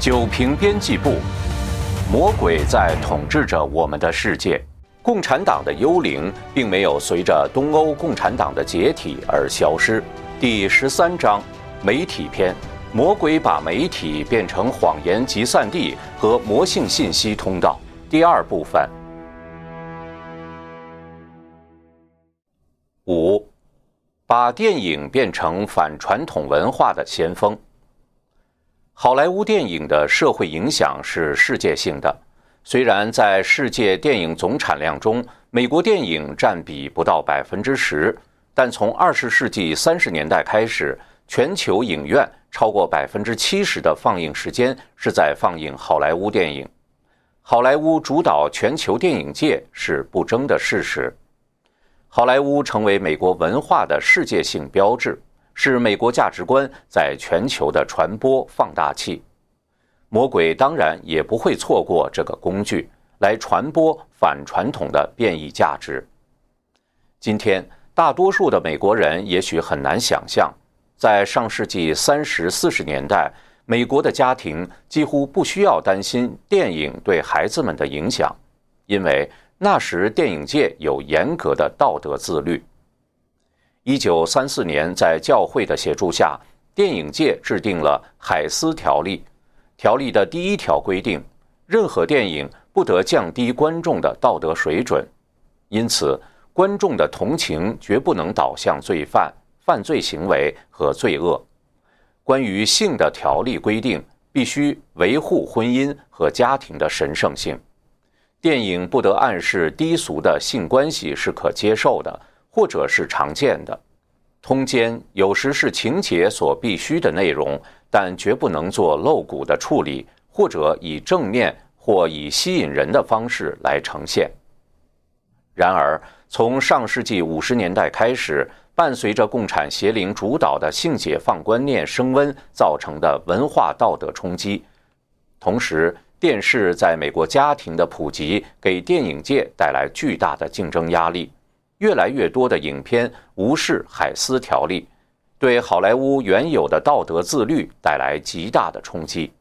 九平编辑部，魔鬼在统治着我们的世界。共产党的幽灵并没有随着东欧共产党的解体而消失。第十三章，媒体篇：魔鬼把媒体变成谎言集散地和魔性信息通道。第二部分。五，把电影变成反传统文化的先锋。好莱坞电影的社会影响是世界性的。虽然在世界电影总产量中，美国电影占比不到百分之十，但从二十世纪三十年代开始，全球影院超过百分之七十的放映时间是在放映好莱坞电影。好莱坞主导全球电影界是不争的事实。好莱坞成为美国文化的世界性标志，是美国价值观在全球的传播放大器。魔鬼当然也不会错过这个工具来传播反传统的变异价值。今天，大多数的美国人也许很难想象，在上世纪三十四十年代，美国的家庭几乎不需要担心电影对孩子们的影响，因为那时电影界有严格的道德自律。一九三四年，在教会的协助下，电影界制定了海斯条例。条例的第一条规定，任何电影不得降低观众的道德水准，因此观众的同情绝不能导向罪犯、犯罪行为和罪恶。关于性的条例规定，必须维护婚姻和家庭的神圣性。电影不得暗示低俗的性关系是可接受的，或者是常见的。通奸有时是情节所必须的内容。但绝不能做露骨的处理，或者以正面或以吸引人的方式来呈现。然而，从上世纪五十年代开始，伴随着共产邪灵主导的性解放观念升温造成的文化道德冲击，同时，电视在美国家庭的普及给电影界带来巨大的竞争压力，越来越多的影片无视海斯条例。对好莱坞原有的道德自律带来极大的冲击，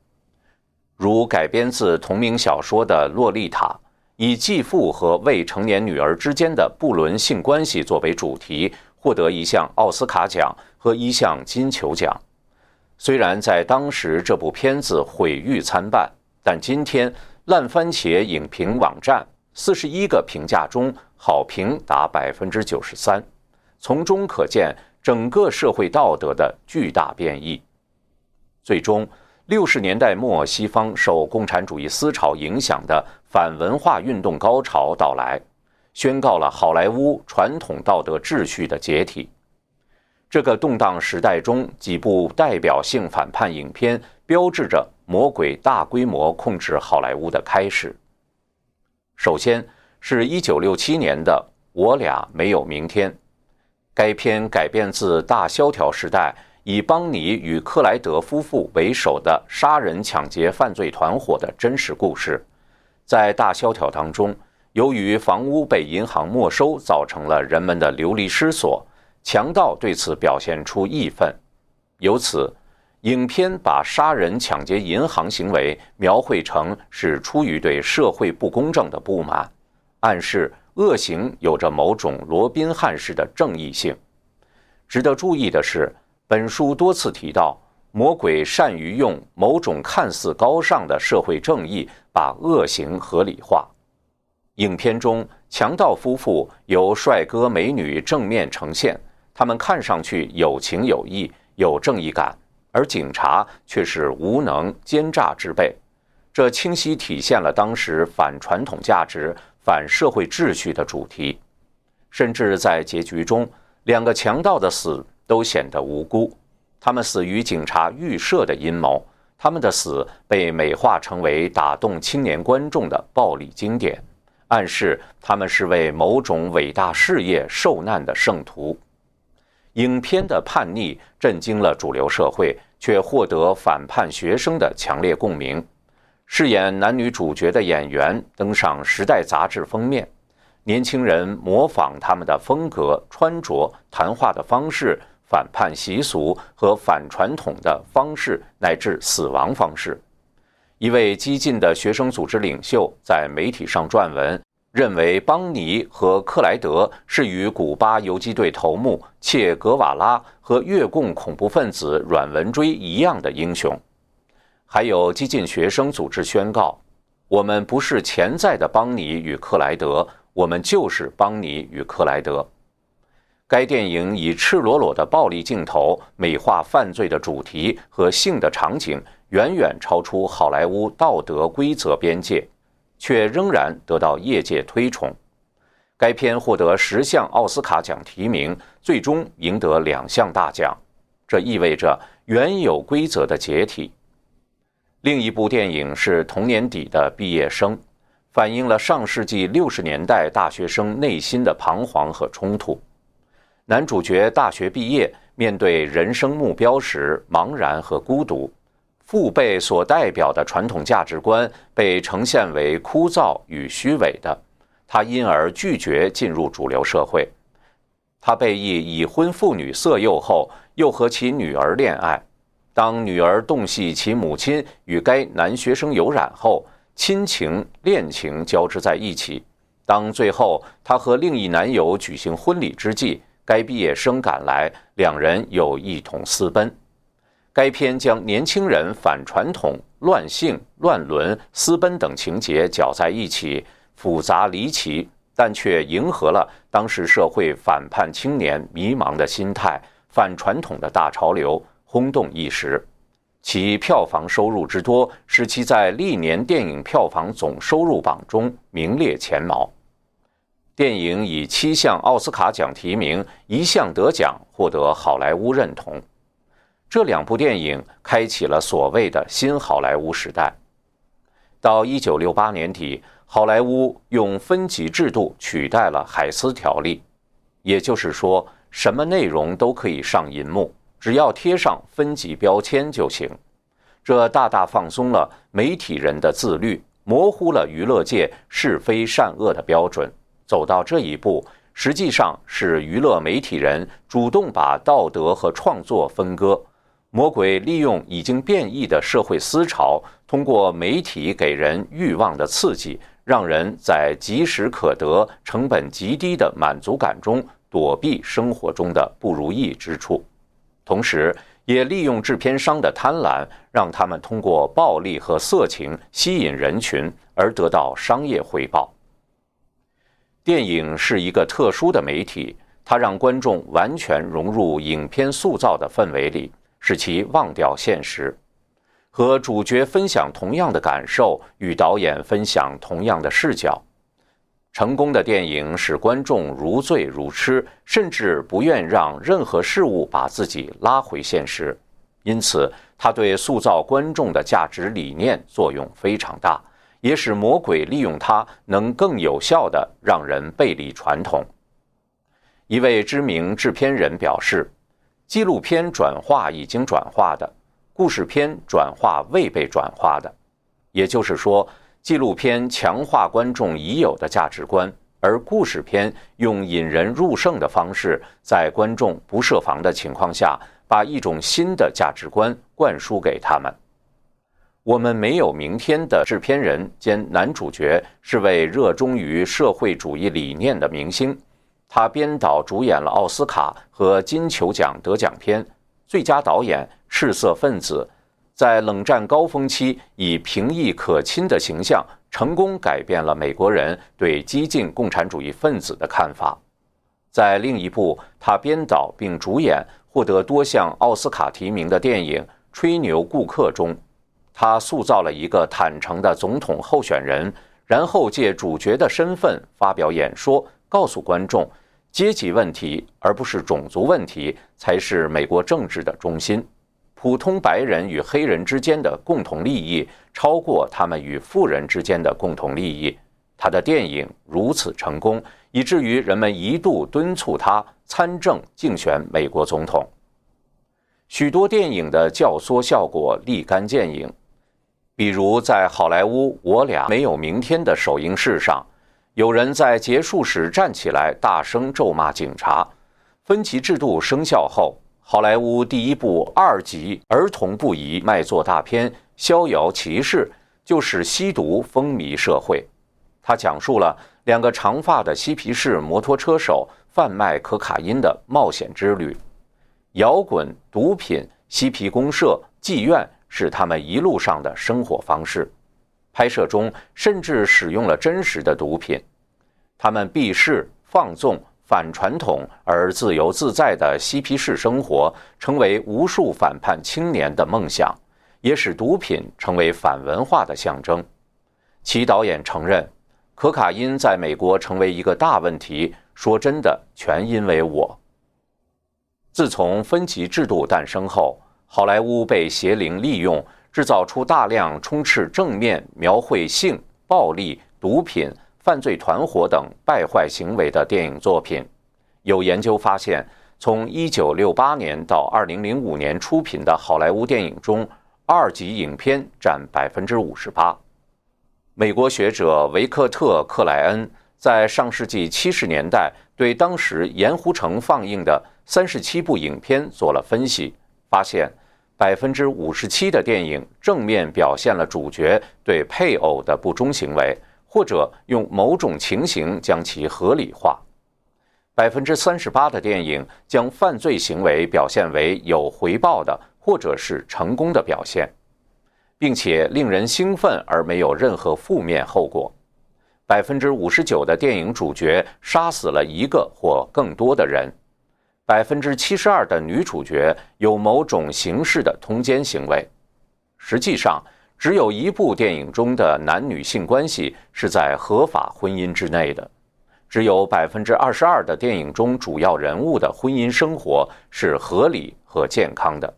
如改编自同名小说的《洛丽塔》，以继父和未成年女儿之间的不伦性关系作为主题，获得一项奥斯卡奖和一项金球奖。虽然在当时这部片子毁誉参半，但今天烂番茄影评网站四十一个评价中，好评达百分之九十三，从中可见。整个社会道德的巨大变异，最终，六十年代末，西方受共产主义思潮影响的反文化运动高潮到来，宣告了好莱坞传统道德秩序的解体。这个动荡时代中，几部代表性反叛影片标志着魔鬼大规模控制好莱坞的开始。首先是一九六七年的《我俩没有明天》。该片改编自大萧条时代以邦尼与克莱德夫妇为首的杀人抢劫犯罪团伙的真实故事。在大萧条当中，由于房屋被银行没收，造成了人们的流离失所，强盗对此表现出义愤。由此，影片把杀人抢劫银行行为描绘成是出于对社会不公正的不满，暗示。恶行有着某种罗宾汉式的正义性。值得注意的是，本书多次提到，魔鬼善于用某种看似高尚的社会正义把恶行合理化。影片中，强盗夫妇由帅哥美女正面呈现，他们看上去有情有义、有正义感，而警察却是无能奸诈之辈。这清晰体现了当时反传统价值。反社会秩序的主题，甚至在结局中，两个强盗的死都显得无辜。他们死于警察预设的阴谋，他们的死被美化成为打动青年观众的暴力经典，暗示他们是为某种伟大事业受难的圣徒。影片的叛逆震惊了主流社会，却获得反叛学生的强烈共鸣。饰演男女主角的演员登上《时代》杂志封面，年轻人模仿他们的风格、穿着、谈话的方式、反叛习俗和反传统的方式乃至死亡方式。一位激进的学生组织领袖在媒体上撰文，认为邦尼和克莱德是与古巴游击队头目切格瓦拉和越共恐怖分子阮文追一样的英雄。还有激进学生组织宣告：“我们不是潜在的邦尼与克莱德，我们就是邦尼与克莱德。”该电影以赤裸裸的暴力镜头美化犯罪的主题和性的场景，远远超出好莱坞道德规则边界，却仍然得到业界推崇。该片获得十项奥斯卡奖提名，最终赢得两项大奖，这意味着原有规则的解体。另一部电影是同年底的《毕业生》，反映了上世纪六十年代大学生内心的彷徨和冲突。男主角大学毕业，面对人生目标时茫然和孤独，父辈所代表的传统价值观被呈现为枯燥与虚伪的，他因而拒绝进入主流社会。他被一已婚妇女色诱后，又和其女儿恋爱。当女儿洞悉其母亲与该男学生有染后，亲情恋情交织在一起。当最后她和另一男友举行婚礼之际，该毕业生赶来，两人又一同私奔。该片将年轻人反传统、乱性、乱伦、私奔等情节搅在一起，复杂离奇，但却迎合了当时社会反叛青年迷茫的心态、反传统的大潮流，轰动一时。其票房收入之多，使其在历年电影票房总收入榜中名列前茅。电影以七项奥斯卡奖提名，一项得奖，获得好莱坞认同。这两部电影开启了所谓的新好莱坞时代。到一九六八年底，好莱坞用分级制度取代了海斯条例，也就是说，什么内容都可以上银幕，只要贴上分级标签就行。这大大放松了媒体人的自律，模糊了娱乐界是非善恶的标准。走到这一步，实际上是娱乐媒体人主动把道德和创作分割。魔鬼利用已经变异的社会思潮，通过媒体给人欲望的刺激，让人在即时可得、成本极低的满足感中躲避生活中的不如意之处，同时也利用制片商的贪婪，让他们通过暴力和色情吸引人群，而得到商业回报。电影是一个特殊的媒体，它让观众完全融入影片塑造的氛围里，使其忘掉现实，和主角分享同样的感受，与导演分享同样的视角。成功的电影使观众如醉如痴，甚至不愿让任何事物把自己拉回现实。因此，它对塑造观众的价值理念作用非常大。也使魔鬼利用它，能更有效地让人背离传统。一位知名制片人表示：“纪录片转化已经转化的，故事片转化未被转化的。”也就是说，纪录片强化观众已有的价值观，而故事片用引人入胜的方式，在观众不设防的情况下，把一种新的价值观灌输给他们。我们没有明天的制片人兼男主角是位热衷于社会主义理念的明星，他编导主演了奥斯卡和金球奖得奖片《最佳导演》《赤色分子》，在冷战高峰期以平易可亲的形象，成功改变了美国人对激进共产主义分子的看法。在另一部他编导并主演、获得多项奥斯卡提名的电影《吹牛顾客》中。他塑造了一个坦诚的总统候选人，然后借主角的身份发表演说，告诉观众，阶级问题而不是种族问题才是美国政治的中心。普通白人与黑人之间的共同利益超过他们与富人之间的共同利益。他的电影如此成功，以至于人们一度敦促他参政竞选美国总统。许多电影的教唆效果立竿见影。比如，在好莱坞《我俩没有明天》的首映式上，有人在结束时站起来，大声咒骂警察。分歧制度生效后，好莱坞第一部二级儿童不宜卖座大片《逍遥骑士》就是吸毒风靡社会。他讲述了两个长发的嬉皮士摩托车手贩卖可卡因的冒险之旅。摇滚、毒品、嬉皮公社、妓院是他们一路上的生活方式。拍摄中甚至使用了真实的毒品。他们避世、放纵、反传统而自由自在的嬉皮士生活，成为无数反叛青年的梦想，也使毒品成为反文化的象征。其导演承认，可卡因在美国成为一个大问题。说真的，全因为我。自从分级制度诞生后，好莱坞被邪灵利用，制造出大量充斥正面描绘性、暴力、毒品。犯罪团伙等败坏行为的电影作品，有研究发现，从1968年到2005年出品的好莱坞电影中，二级影片占58%。美国学者维克特·克莱恩在上世纪70年代对当时盐湖城放映的37部影片做了分析，发现57%的电影正面表现了主角对配偶的不忠行为。或者用某种情形将其合理化，百分之三十八的电影将犯罪行为表现为有回报的，或者是成功的表现，并且令人兴奋而没有任何负面后果。百分之五十九的电影主角杀死了一个或更多的人，百分之七十二的女主角有某种形式的通奸行为。实际上。只有一部电影中的男女性关系是在合法婚姻之内的，只有百分之二十二的电影中主要人物的婚姻生活是合理和健康的。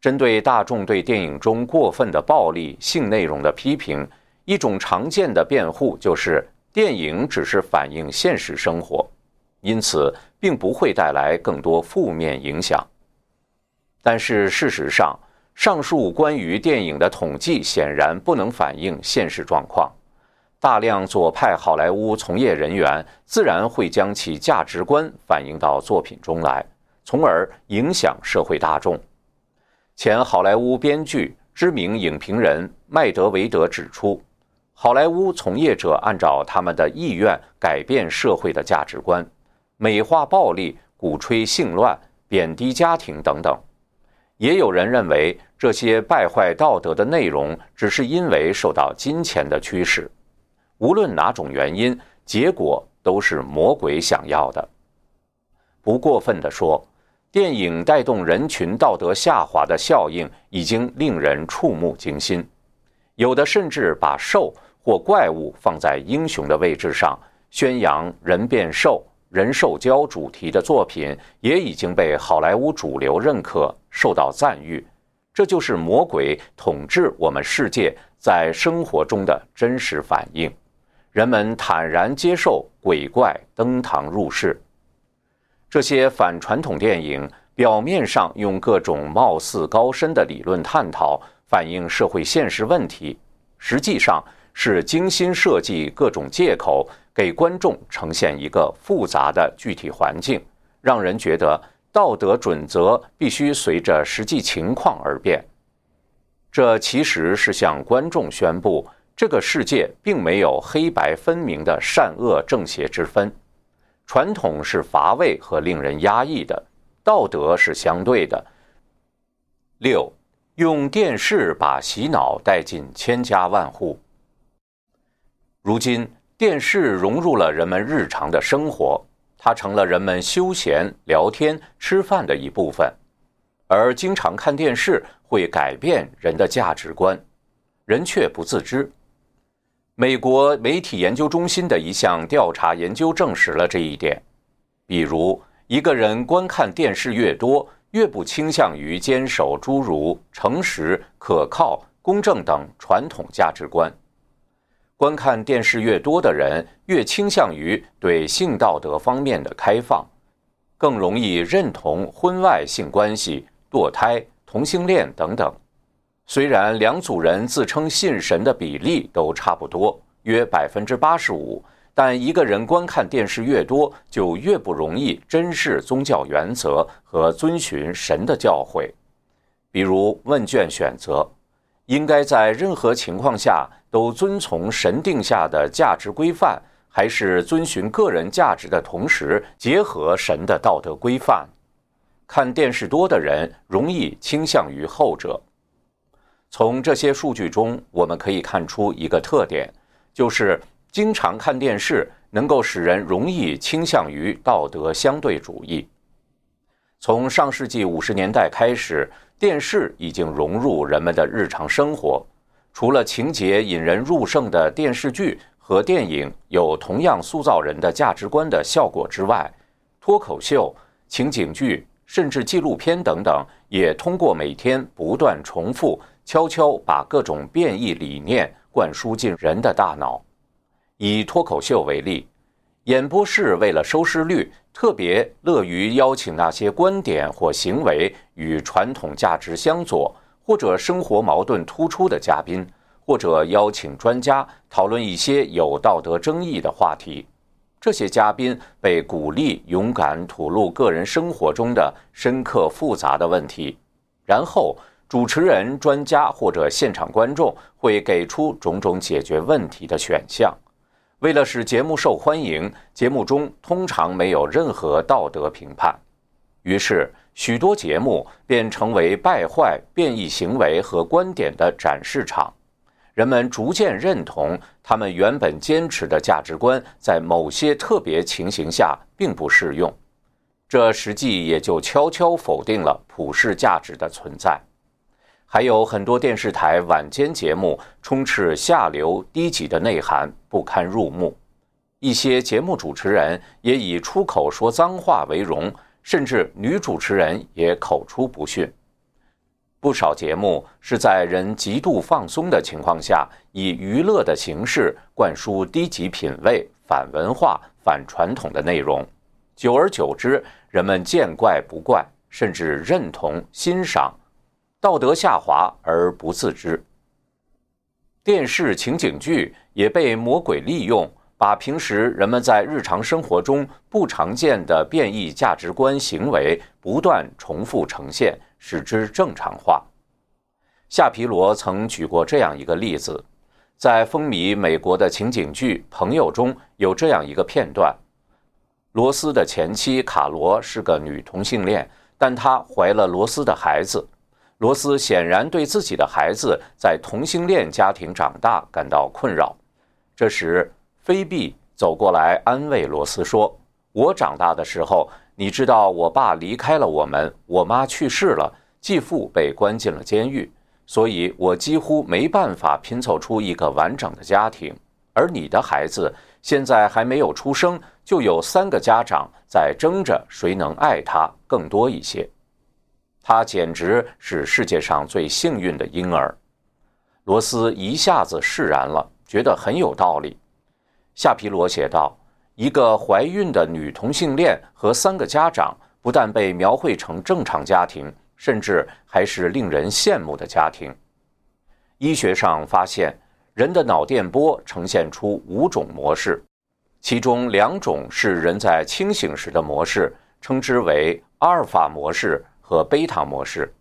针对大众对电影中过分的暴力性内容的批评，一种常见的辩护就是电影只是反映现实生活，因此并不会带来更多负面影响。但是事实上，上述关于电影的统计显然不能反映现实状况。大量左派好莱坞从业人员自然会将其价值观反映到作品中来，从而影响社会大众。前好莱坞编剧、知名影评人麦德维德指出，好莱坞从业者按照他们的意愿改变社会的价值观，美化暴力、鼓吹性乱、贬低家庭等等。也有人认为，这些败坏道德的内容只是因为受到金钱的驱使。无论哪种原因，结果都是魔鬼想要的。不过分地说，电影带动人群道德下滑的效应已经令人触目惊心。有的甚至把兽或怪物放在英雄的位置上，宣扬人变兽。人兽交主题的作品也已经被好莱坞主流认可，受到赞誉。这就是魔鬼统治我们世界在生活中的真实反应。人们坦然接受鬼怪登堂入室。这些反传统电影表面上用各种貌似高深的理论探讨，反映社会现实问题，实际上是精心设计各种借口。给观众呈现一个复杂的具体环境，让人觉得道德准则必须随着实际情况而变。这其实是向观众宣布，这个世界并没有黑白分明的善恶正邪之分，传统是乏味和令人压抑的，道德是相对的。六，用电视把洗脑带进千家万户。如今。电视融入了人们日常的生活，它成了人们休闲、聊天、吃饭的一部分。而经常看电视会改变人的价值观，人却不自知。美国媒体研究中心的一项调查研究证实了这一点。比如，一个人观看电视越多，越不倾向于坚守诸如诚实、可靠、公正等传统价值观。观看电视越多的人，越倾向于对性道德方面的开放，更容易认同婚外性关系、堕胎、同性恋等等。虽然两组人自称信神的比例都差不多，约百分之八十五，但一个人观看电视越多，就越不容易珍视宗教原则和遵循神的教诲。比如问卷选择。应该在任何情况下都遵从神定下的价值规范，还是遵循个人价值的同时结合神的道德规范？看电视多的人容易倾向于后者。从这些数据中，我们可以看出一个特点，就是经常看电视能够使人容易倾向于道德相对主义。从上世纪五十年代开始，电视已经融入人们的日常生活。除了情节引人入胜的电视剧和电影有同样塑造人的价值观的效果之外，脱口秀、情景剧甚至纪录片等等，也通过每天不断重复。悄悄把各种变异理念灌输进人的大脑。以脱口秀为例，演播室为了收视率，特别乐于邀请那些观点或行为与传统价值相左，或者生活矛盾突出的嘉宾，或者邀请专家讨论一些有道德争议的话题。这些嘉宾被鼓励勇敢吐露个人生活中的深刻复杂的问题，然后。主持人、专家或者现场观众会给出种种解决问题的选项。为了使节目受欢迎，节目中通常没有任何道德评判，于是许多节目便成为败坏、变异行为和观点的展示场。人们逐渐认同他们原本坚持的价值观在某些特别情形下并不适用，这实际也就悄悄否定了普世价值的存在。还有很多电视台晚间节目充斥下流低级的内涵，不堪入目。一些节目主持人也以出口说脏话为荣，甚至女主持人也口出不逊。不少节目是在人极度放松的情况下，以娱乐的形式灌输低级品味、反文化、反传统的内容。久而久之，人们见怪不怪，甚至认同、欣赏。道德下滑而不自知。电视情景剧也被魔鬼利用，把平时人们在日常生活中不常见的变异价值观行为不断重复呈现，使之正常化。夏皮罗曾举过这样一个例子：在风靡美国的情景剧《朋友》中有这样一个片段，罗斯的前妻卡罗是个女同性恋，但她怀了罗斯的孩子。罗斯显然对自己的孩子在同性恋家庭长大感到困扰。这时，菲比走过来安慰罗斯说：“我长大的时候，你知道，我爸离开了我们，我妈去世了，继父被关进了监狱，所以我几乎没办法拼凑出一个完整的家庭。而你的孩子现在还没有出生，就有三个家长在争着谁能爱他更多一些。”他简直是世界上最幸运的婴儿。罗斯一下子释然了，觉得很有道理。夏皮罗写道：“一个怀孕的女同性恋和三个家长，不但被描绘成正常家庭，甚至还是令人羡慕的家庭。”医学上发现，人的脑电波呈现出五种模式，其中两种是人在清醒时的模式，称之为阿尔法模式。和贝塔模式，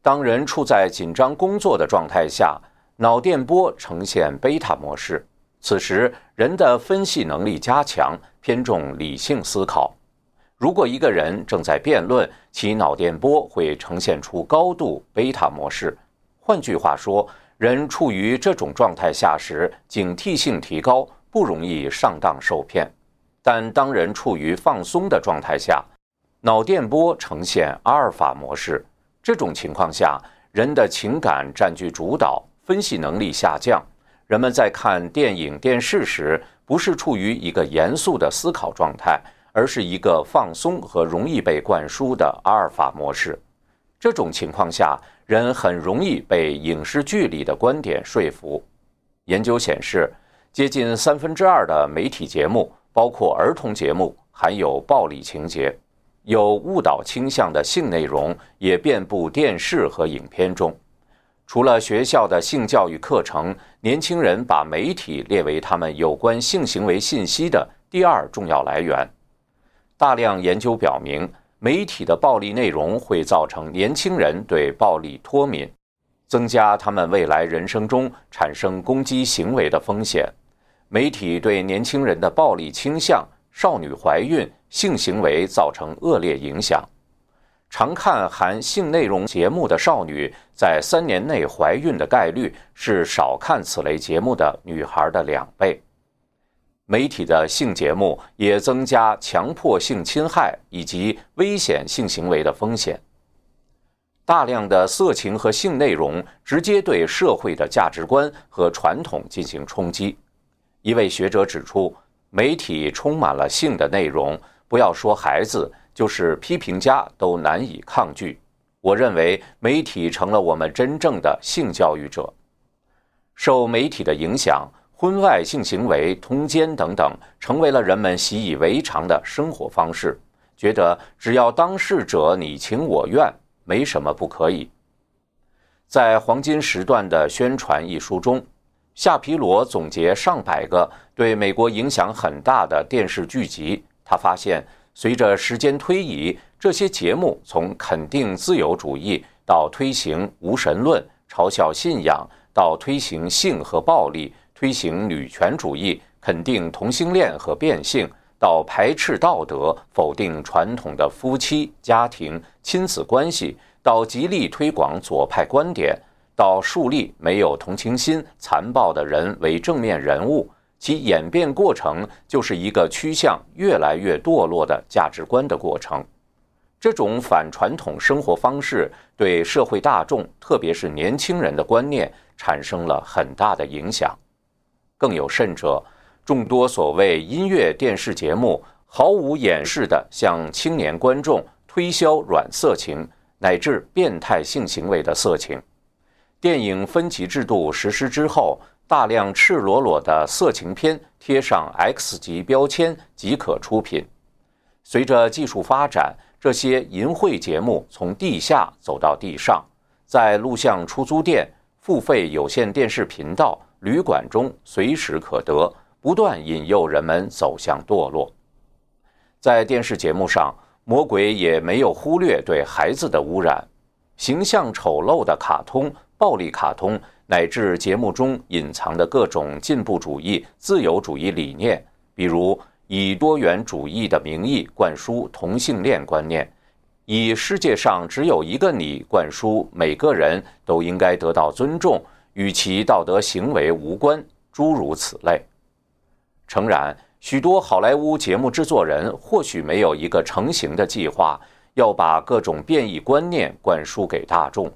当人处在紧张工作的状态下，脑电波呈现贝塔模式。此时，人的分析能力加强，偏重理性思考。如果一个人正在辩论，其脑电波会呈现出高度贝塔模式。换句话说，人处于这种状态下时，警惕性提高，不容易上当受骗。但当人处于放松的状态下，脑电波呈现阿尔法模式，这种情况下，人的情感占据主导，分析能力下降。人们在看电影、电视时，不是处于一个严肃的思考状态，而是一个放松和容易被灌输的阿尔法模式。这种情况下，人很容易被影视剧里的观点说服。研究显示，接近三分之二的媒体节目，包括儿童节目，含有暴力情节。有误导倾向的性内容也遍布电视和影片中。除了学校的性教育课程，年轻人把媒体列为他们有关性行为信息的第二重要来源。大量研究表明，媒体的暴力内容会造成年轻人对暴力脱敏。增加他们未来人生中产生攻击行为的风险。媒体对年轻人的暴力倾向、少女怀孕、性行为造成恶劣影响。常看含性内容节目的少女，在三年内怀孕的概率是少看此类节目的女孩的两倍。媒体的性节目也增加强迫性侵害以及危险性行为的风险。大量的色情和性内容直接对社会的价值观和传统进行冲击。一位学者指出，媒体充满了性的内容，不要说孩子，就是批评家都难以抗拒。我认为，媒体成了我们真正的性教育者。受媒体的影响。婚外性行为、通奸等等，成为了人们习以为常的生活方式。觉得只要当事者你情我愿，没什么不可以。在《黄金时段的宣传》一书中，夏皮罗总结上百个对美国影响很大的电视剧集。他发现，随着时间推移，这些节目从肯定自由主义到推行无神论、嘲笑信仰，到推行性和暴力。推行女权主义，肯定同性恋和变性，到排斥道德、否定传统的夫妻、家庭、亲子关系，到极力推广左派观点，到树立没有同情心、残暴的人为正面人物，其演变过程就是一个趋向越来越堕落的价值观的过程。这种反传统生活方式对社会大众，特别是年轻人的观念产生了很大的影响。更有甚者，众多所谓音乐电视节目毫无掩饰地向青年观众推销软色情乃至变态性行为的色情。电影分级制度实施之后，大量赤裸裸的色情片贴上 X 级标签即可出品。随着技术发展，这些淫秽节目从地下走到地上，在录像出租店、付费有线电视频道。旅馆中随时可得，不断引诱人们走向堕落。在电视节目上，魔鬼也没有忽略对孩子的污染，形象丑陋的卡通、暴力卡通，乃至节目中隐藏的各种进步主义、自由主义理念，比如以多元主义的名义灌输同性恋观念，以世界上只有一个你灌输每个人都应该得到尊重。与其道德行为无关，诸如此类。诚然，许多好莱坞节目制作人或许没有一个成型的计划，要把各种变异观念灌输给大众。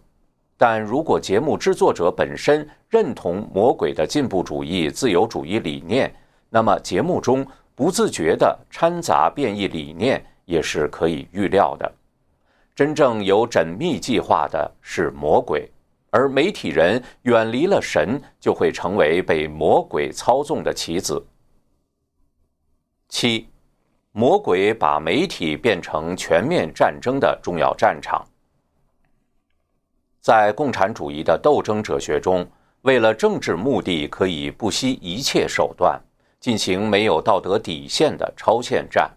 但如果节目制作者本身认同魔鬼的进步主义、自由主义理念，那么节目中不自觉的掺杂变异理念也是可以预料的。真正有缜密计划的是魔鬼。而媒体人远离了神，就会成为被魔鬼操纵的棋子。七，魔鬼把媒体变成全面战争的重要战场。在共产主义的斗争哲学中，为了政治目的，可以不惜一切手段进行没有道德底线的超限战。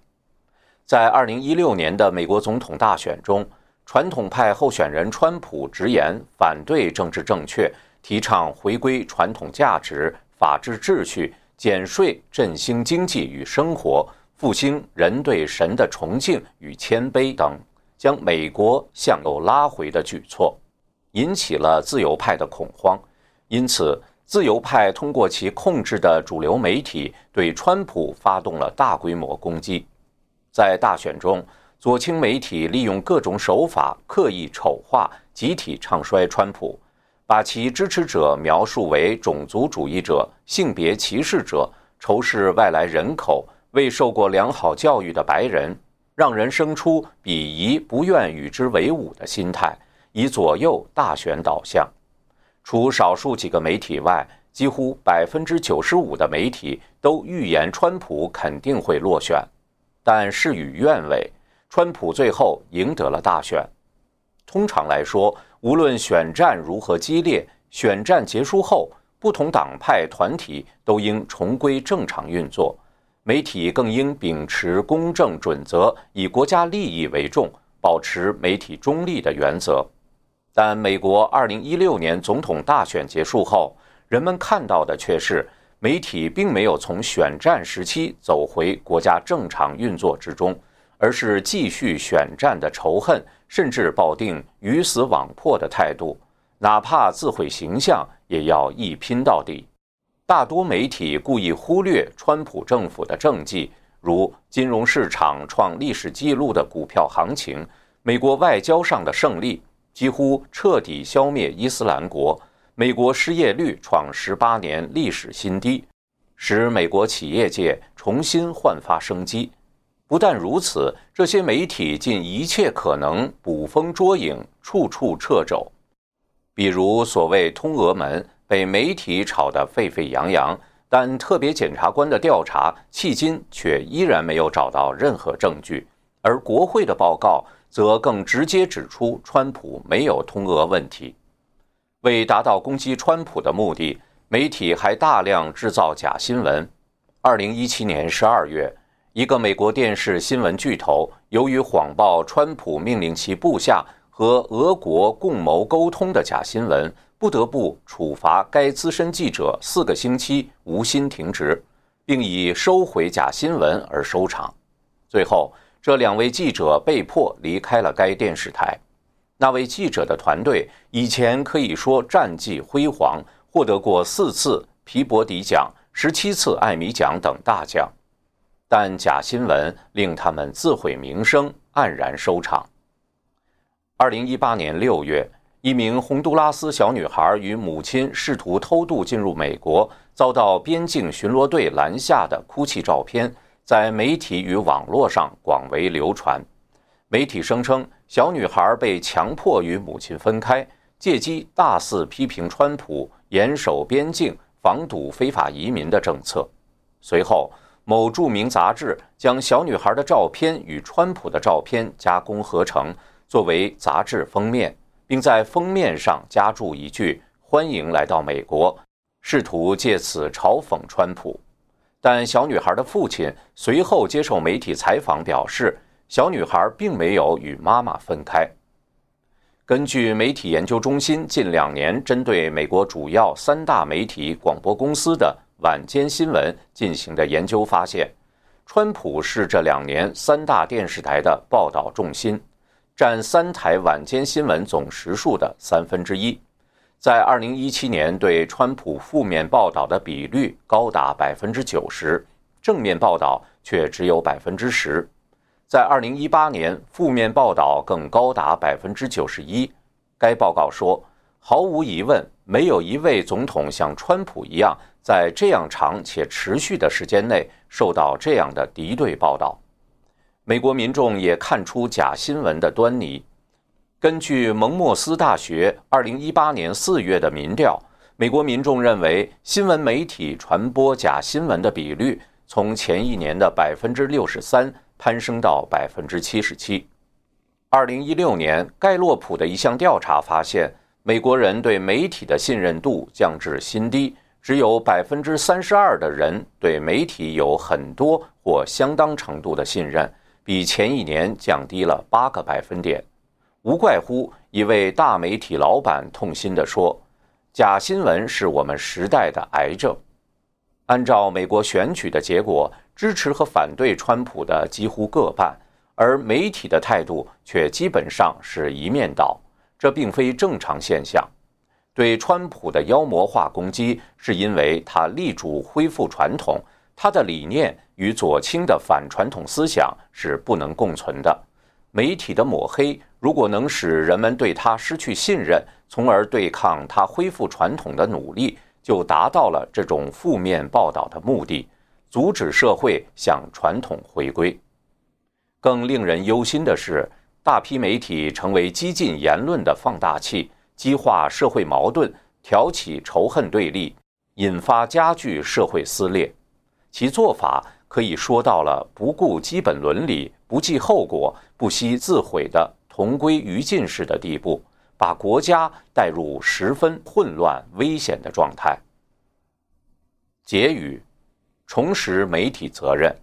在二零一六年的美国总统大选中。传统派候选人川普直言反对政治正确，提倡回归传统价值、法治秩序、减税、振兴经济与生活、复兴人对神的崇敬与谦卑等，将美国向右拉回的举措，引起了自由派的恐慌。因此，自由派通过其控制的主流媒体对川普发动了大规模攻击。在大选中。左倾媒体利用各种手法刻意丑化、集体唱衰川普，把其支持者描述为种族主义者、性别歧视者、仇视外来人口、未受过良好教育的白人，让人生出鄙夷、不愿与之为伍的心态，以左右大选导向。除少数几个媒体外，几乎百分之九十五的媒体都预言川普肯定会落选，但事与愿违。川普最后赢得了大选。通常来说，无论选战如何激烈，选战结束后，不同党派团体都应重归正常运作，媒体更应秉持公正准则，以国家利益为重，保持媒体中立的原则。但美国2016年总统大选结束后，人们看到的却是媒体并没有从选战时期走回国家正常运作之中，而是继续选战的仇恨，甚至抱定鱼死网破的态度，哪怕自毁形象也要一拼到底。大多媒体故意忽略川普政府的政绩，如金融市场创历史纪录的股票行情，美国外交上的胜利。几乎彻底消灭伊斯兰国，美国失业率创十八年历史新低，使美国企业界重新焕发生机。不但如此，这些媒体尽一切可能捕风捉影，处处掣肘。比如所谓“通俄门”被媒体炒得沸沸扬扬，但特别检察官的调查迄今却依然没有找到任何证据，而国会的报告。则更直接指出，川普没有通俄问题。为达到攻击川普的目的，媒体还大量制造假新闻。二零一七年十二月，一个美国电视新闻巨头由于谎报川普命令其部下和俄国共谋沟通的假新闻，不得不处罚该资深记者四个星期无薪停职，并以收回假新闻而收场。最后。这两位记者被迫离开了该电视台。那位记者的团队以前可以说战绩辉煌，获得过四次皮博迪奖、十七次艾米奖等大奖，但假新闻令他们自毁名声，黯然收场。二零一八年六月，一名洪都拉斯小女孩与母亲试图偷渡进入美国，遭到边境巡逻队拦下的哭泣照片。在媒体与网络上广为流传，媒体声称小女孩被强迫与母亲分开，借机大肆批评川普严守边境、防堵非法移民的政策。随后，某著名杂志将小女孩的照片与川普的照片加工合成，作为杂志封面，并在封面上加注一句“欢迎来到美国”，试图借此嘲讽川普。但小女孩的父亲随后接受媒体采访，表示小女孩并没有与妈妈分开。根据媒体研究中心近两年针对美国主要三大媒体广播公司的晚间新闻进行的研究发现，川普是这两年三大电视台的报道重心，占三台晚间新闻总时数的三分之一。在二零一七年，对川普负面报道的比率高达百分之九十，正面报道却只有百分之十。在二零一八年，负面报道更高达百分之九十一。该报告说，毫无疑问，没有一位总统像川普一样，在这样长且持续的时间内受到这样的敌对报道。美国民众也看出假新闻的端倪。根据蒙莫斯大学2018年4月的民调，美国民众认为新闻媒体传播假新闻的比率从前一年的63%攀升到77%。2016年，盖洛普的一项调查发现，美国人对媒体的信任度降至新低，只有32%的人对媒体有很多或相当程度的信任，比前一年降低了8个百分点。无怪乎一位大媒体老板痛心地说：“假新闻是我们时代的癌症。”按照美国选举的结果，支持和反对川普的几乎各半，而媒体的态度却基本上是一面倒。这并非正常现象。对川普的妖魔化攻击，是因为他力主恢复传统，他的理念与左倾的反传统思想是不能共存的。媒体的抹黑。如果能使人们对他失去信任，从而对抗他恢复传统的努力，就达到了这种负面报道的目的，阻止社会向传统回归。更令人忧心的是，大批媒体成为激进言论的放大器，激化社会矛盾，挑起仇恨对立，引发加剧社会撕裂。其做法可以说到了不顾基本伦理、不计后果、不惜自毁的。同归于尽式的地步，把国家带入十分混乱、危险的状态。结语：重拾媒体责任。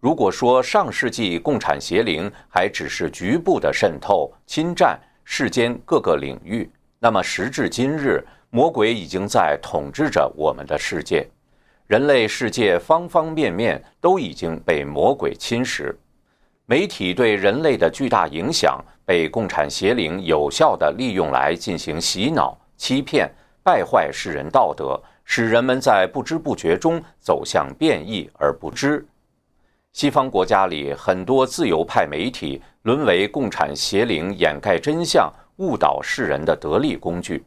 如果说上世纪共产邪灵还只是局部的渗透、侵占，世间各个领域，那么时至今日，魔鬼已经在统治着我们的世界，人类世界方方面面都已经被魔鬼侵蚀。媒体对人类的巨大影响被共产邪灵有效地利用来进行洗脑、欺骗、败坏世人道德，使人们在不知不觉中走向变异而不知。西方国家里很多自由派媒体沦为共产邪灵掩盖真相、误导世人的得力工具。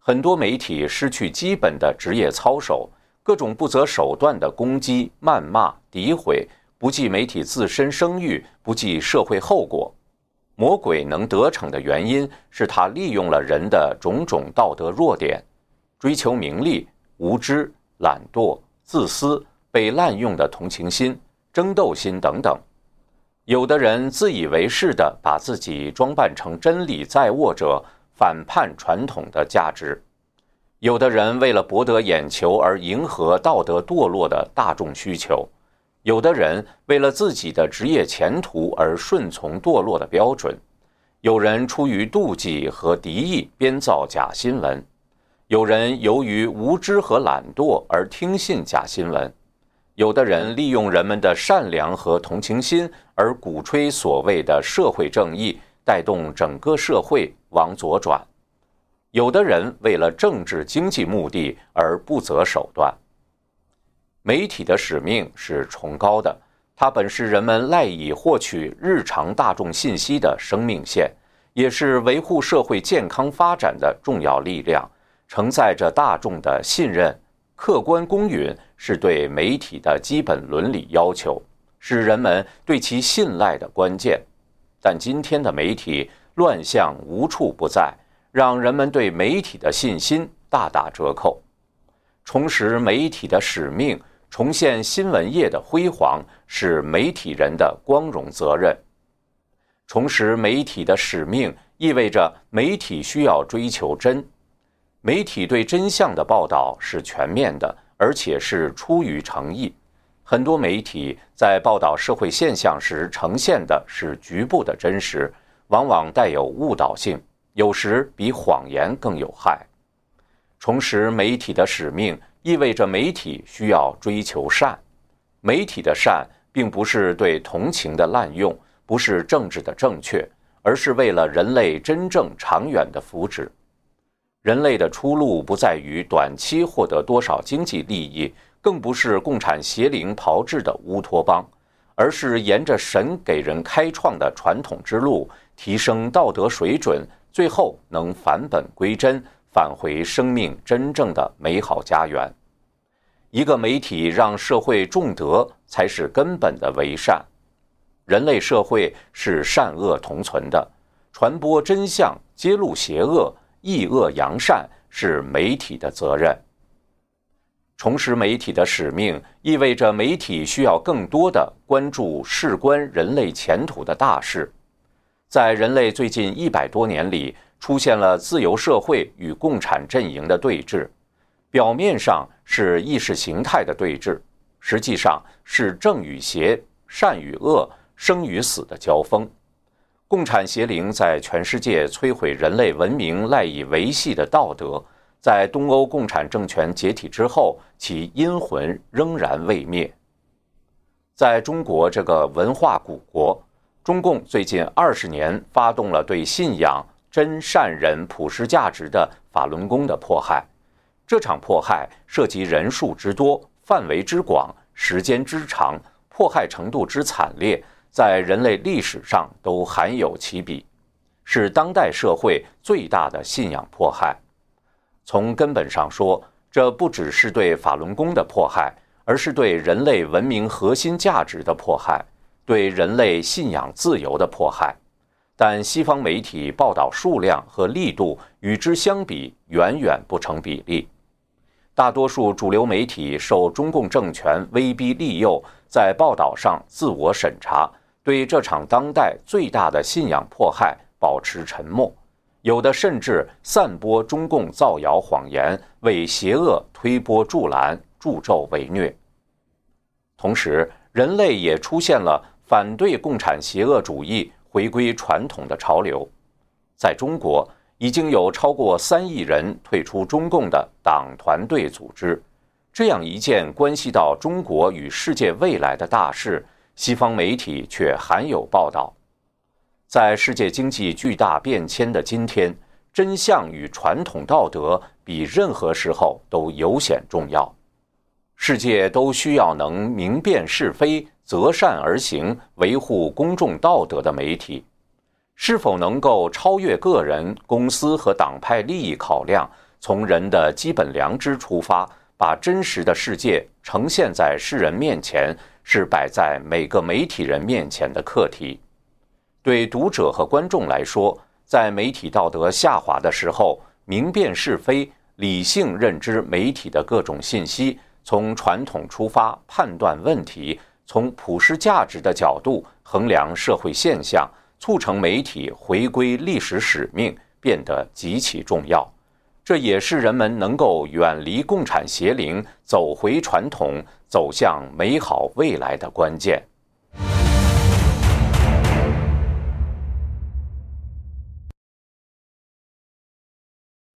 很多媒体失去基本的职业操守，各种不择手段的攻击、谩骂、诋毁，不计媒体自身声誉，不计社会后果。魔鬼能得逞的原因是他利用了人的种种道德弱点：追求名利、无知、懒惰、自私、被滥用的同情心。争斗心等等，有的人自以为是地把自己装扮成真理在握者，反叛传统的价值；有的人为了博得眼球而迎合道德堕落的大众需求；有的人为了自己的职业前途而顺从堕落的标准；有人出于妒忌和敌意编造假新闻；有人由于无知和懒惰而听信假新闻。有的人利用人们的善良和同情心，而鼓吹所谓的社会正义，带动整个社会往左转；有的人为了政治经济目的而不择手段。媒体的使命是崇高的，它本是人们赖以获取日常大众信息的生命线，也是维护社会健康发展的重要力量，承载着大众的信任。客观公允是对媒体的基本伦理要求，是人们对其信赖的关键。但今天的媒体乱象无处不在，让人们对媒体的信心大打折扣。重拾媒体的使命，重现新闻业的辉煌，是媒体人的光荣责任。重拾媒体的使命，意味着媒体需要追求真。媒体对真相的报道是全面的，而且是出于诚意。很多媒体在报道社会现象时呈现的是局部的真实，往往带有误导性，有时比谎言更有害。重拾媒体的使命，意味着媒体需要追求善。媒体的善，并不是对同情的滥用，不是政治的正确，而是为了人类真正长远的福祉。人类的出路不在于短期获得多少经济利益，更不是共产邪灵炮制的乌托邦，而是沿着神给人开创的传统之路，提升道德水准，最后能返本归真，返回生命真正的美好家园。一个媒体让社会重德，才是根本的为善。人类社会是善恶同存的，传播真相，揭露邪恶。抑恶扬善是媒体的责任。重拾媒体的使命，意味着媒体需要更多的关注事关人类前途的大事。在人类最近一百多年里，出现了自由社会与共产阵营的对峙，表面上是意识形态的对峙，实际上是正与邪、善与恶、生与死的交锋。共产邪灵在全世界摧毁人类文明赖以维系的道德，在东欧共产政权解体之后，其阴魂仍然未灭。在中国这个文化古国，中共最近二十年发动了对信仰真善人普世价值的法轮功的迫害，这场迫害涉及人数之多、范围之广、时间之长、迫害程度之惨烈。在人类历史上都罕有其比，是当代社会最大的信仰迫害。从根本上说，这不只是对法轮功的迫害，而是对人类文明核心价值的迫害，对人类信仰自由的迫害。但西方媒体报道数量和力度与之相比，远远不成比例。大多数主流媒体受中共政权威逼利诱，在报道上自我审查。对这场当代最大的信仰迫害保持沉默，有的甚至散播中共造谣谎言，为邪恶推波助澜、助纣为虐。同时，人类也出现了反对共产邪恶主义、回归传统的潮流。在中国，已经有超过三亿人退出中共的党团队组织。这样一件关系到中国与世界未来的大事，西方媒体却罕有报道。在世界经济巨大变迁的今天，真相与传统道德比任何时候都尤显重要。世界都需要能明辨是非、择善而行、维护公众道德的媒体。是否能够超越个人、公司和党派利益考量，从人的基本良知出发？把真实的世界呈现在世人面前，是摆在每个媒体人面前的课题。对读者和观众来说，在媒体道德下滑的时候，明辨是非、理性认知媒体的各种信息，从传统出发判断问题，从普世价值的角度衡量社会现象，促成媒体回归历史使命，变得极其重要。这也是人们能够远离共产邪灵、走回传统、走向美好未来的关键。